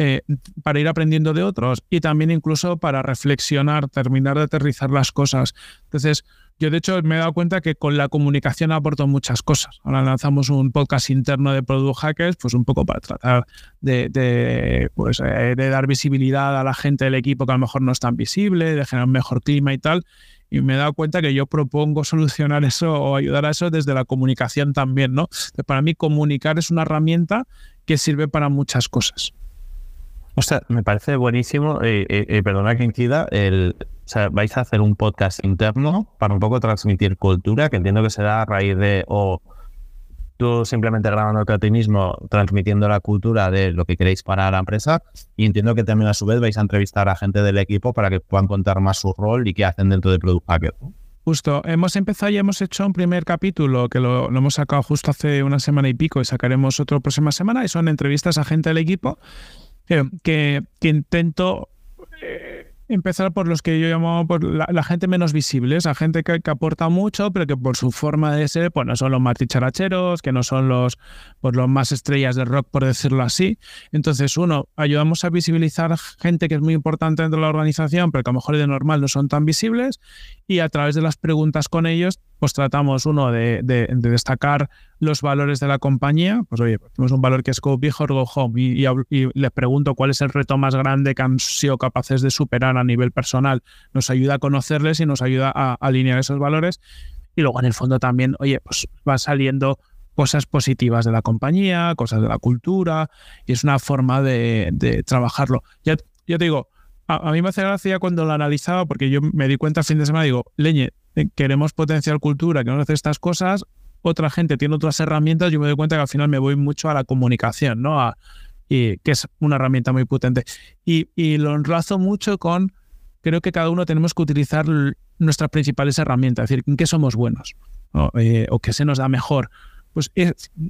eh, para ir aprendiendo de otros y también incluso para reflexionar, terminar de aterrizar las cosas. Entonces, yo de hecho me he dado cuenta que con la comunicación aporto muchas cosas. Ahora lanzamos un podcast interno de Product Hackers, pues un poco para tratar de, pues, eh, de dar visibilidad a la gente del equipo que a lo mejor no es tan visible, de generar un mejor clima y tal y me he dado cuenta que yo propongo solucionar eso o ayudar a eso desde la comunicación también, ¿no? Para mí comunicar es una herramienta que sirve para muchas cosas. O sea, me parece buenísimo, eh, eh, eh, perdona que incida, el, vais a hacer un podcast interno para un poco transmitir cultura, que entiendo que será a raíz de, tú simplemente grabando a ti mismo, transmitiendo la cultura de lo que queréis para la empresa, y entiendo que también a su vez vais a entrevistar a gente del equipo para que puedan contar más su rol y qué hacen dentro de Product Hacker. Justo, hemos empezado y hemos hecho un primer capítulo que lo, hemos sacado justo hace una semana y pico y sacaremos otro próxima semana y son entrevistas a gente del equipo que, intento eh, empezar por los que yo llamo por la, gente menos visible, esa gente que, aporta mucho, pero que por su forma de ser, pues no son los más dicharacheros, que no son los, pues, los más estrellas del rock, por decirlo así. Entonces, uno, ayudamos a visibilizar gente que es muy importante dentro de la organización, pero que a lo mejor de normal no son tan visibles, y a través de las preguntas con ellos pues tratamos uno de, destacar los valores de la compañía. Pues oye, tenemos un valor que es Go Big or Go Home y, les pregunto cuál es el reto más grande que han sido capaces de superar a nivel personal. Nos ayuda a conocerles y nos ayuda a, alinear esos valores. Y luego en el fondo también, oye, pues va saliendo cosas positivas de la compañía, cosas de la cultura, y es una forma de, trabajarlo. Ya, te digo, a, a, mí me hace gracia cuando lo analizaba, porque yo me di cuenta el fin de semana, digo, leñe, eh, queremos potenciar cultura, que no hace estas cosas, otra gente tiene otras herramientas, yo me doy cuenta que al final me voy mucho a la comunicación, ¿no? A, y, que es una herramienta muy potente. Y, y, lo enlazo mucho con, creo que cada uno tenemos que utilizar nuestras principales herramientas, es decir, en qué somos buenos eh, o qué se nos da mejor pues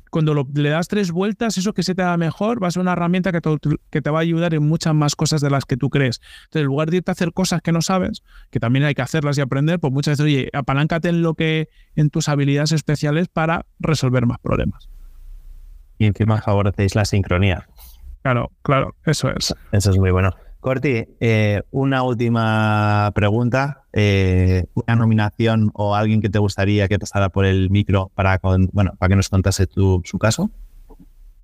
cuando le das tres vueltas, eso que se te da mejor va a ser una herramienta que te, que te va a ayudar en muchas más cosas de las que tú crees. Entonces, en lugar de irte a hacer cosas que no sabes, que también hay que hacerlas y aprender, pues muchas veces, oye, apaláncate en lo que, en tus habilidades especiales para resolver más problemas. Y encima favorecéis la sincronía. Claro, claro, eso es. Eso es muy bueno. Corti, eh, una última pregunta. Eh, ¿Una nominación o alguien que te gustaría que pasara por el micro para, bueno, para que nos contase tu, su caso?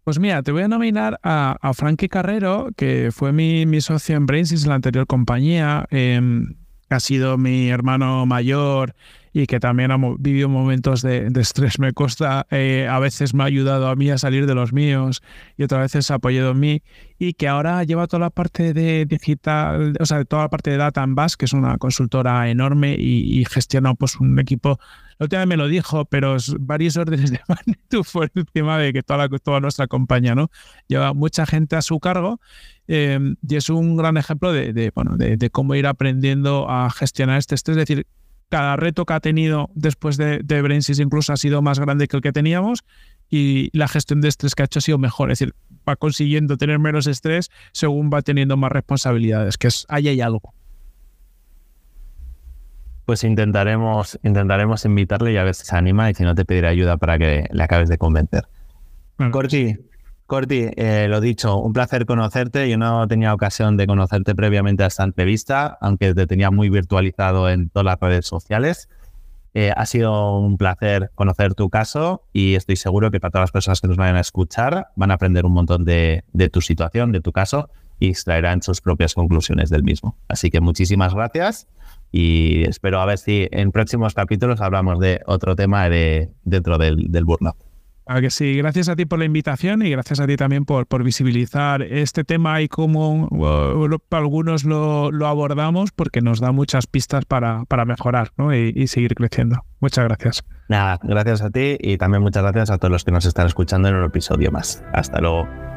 Pues mira, te voy a nominar a, a Frankie Carrero, que fue mi, mi socio en Brainsys en la anterior compañía. Em, ha sido mi hermano mayor y que también ha vivido momentos de, estrés me consta, eh, a veces me ha ayudado a mí a salir de los míos y otras veces ha apoyado en mí y que ahora lleva toda la parte de digital, o sea, toda la parte de Data and Bass, que es una consultora enorme y, gestiona pues un equipo la última vez me lo dijo, pero varios órdenes de magnitud *laughs* por encima de que toda, toda nuestra compañía, ¿no? Lleva mucha gente a su cargo eh, y es un gran ejemplo de, bueno, de, de, cómo ir aprendiendo a gestionar este estrés. Es decir, cada reto que ha tenido después de, de Brainsys incluso ha sido más grande que el que teníamos y la gestión de estrés que ha hecho ha sido mejor. Es decir, va consiguiendo tener menos estrés según va teniendo más responsabilidades, que es ahí hay algo. Pues intentaremos, intentaremos invitarle y a ver si se anima y si no te pediré ayuda para que le acabes de convencer. Corti, Corti, eh, lo dicho, un placer conocerte. Yo no tenía ocasión de conocerte previamente a esta entrevista, aunque te tenía muy virtualizado en todas las redes sociales. Eh, ha sido un placer conocer tu caso y estoy seguro que para todas las personas que nos vayan a escuchar van a aprender un montón de, tu situación, de tu caso y extraerán sus propias conclusiones del mismo. Así que muchísimas gracias y espero a ver si en próximos capítulos hablamos de otro tema de, dentro del, del burnout. Ah, que sí, gracias a ti por la invitación y gracias a ti también por, por visibilizar este tema y cómo algunos lo, lo, abordamos porque nos da muchas pistas para, para mejorar ¿no? y, y, seguir creciendo. Muchas gracias. Nada, gracias a ti y también muchas gracias a todos los que nos están escuchando en un episodio más. Hasta luego.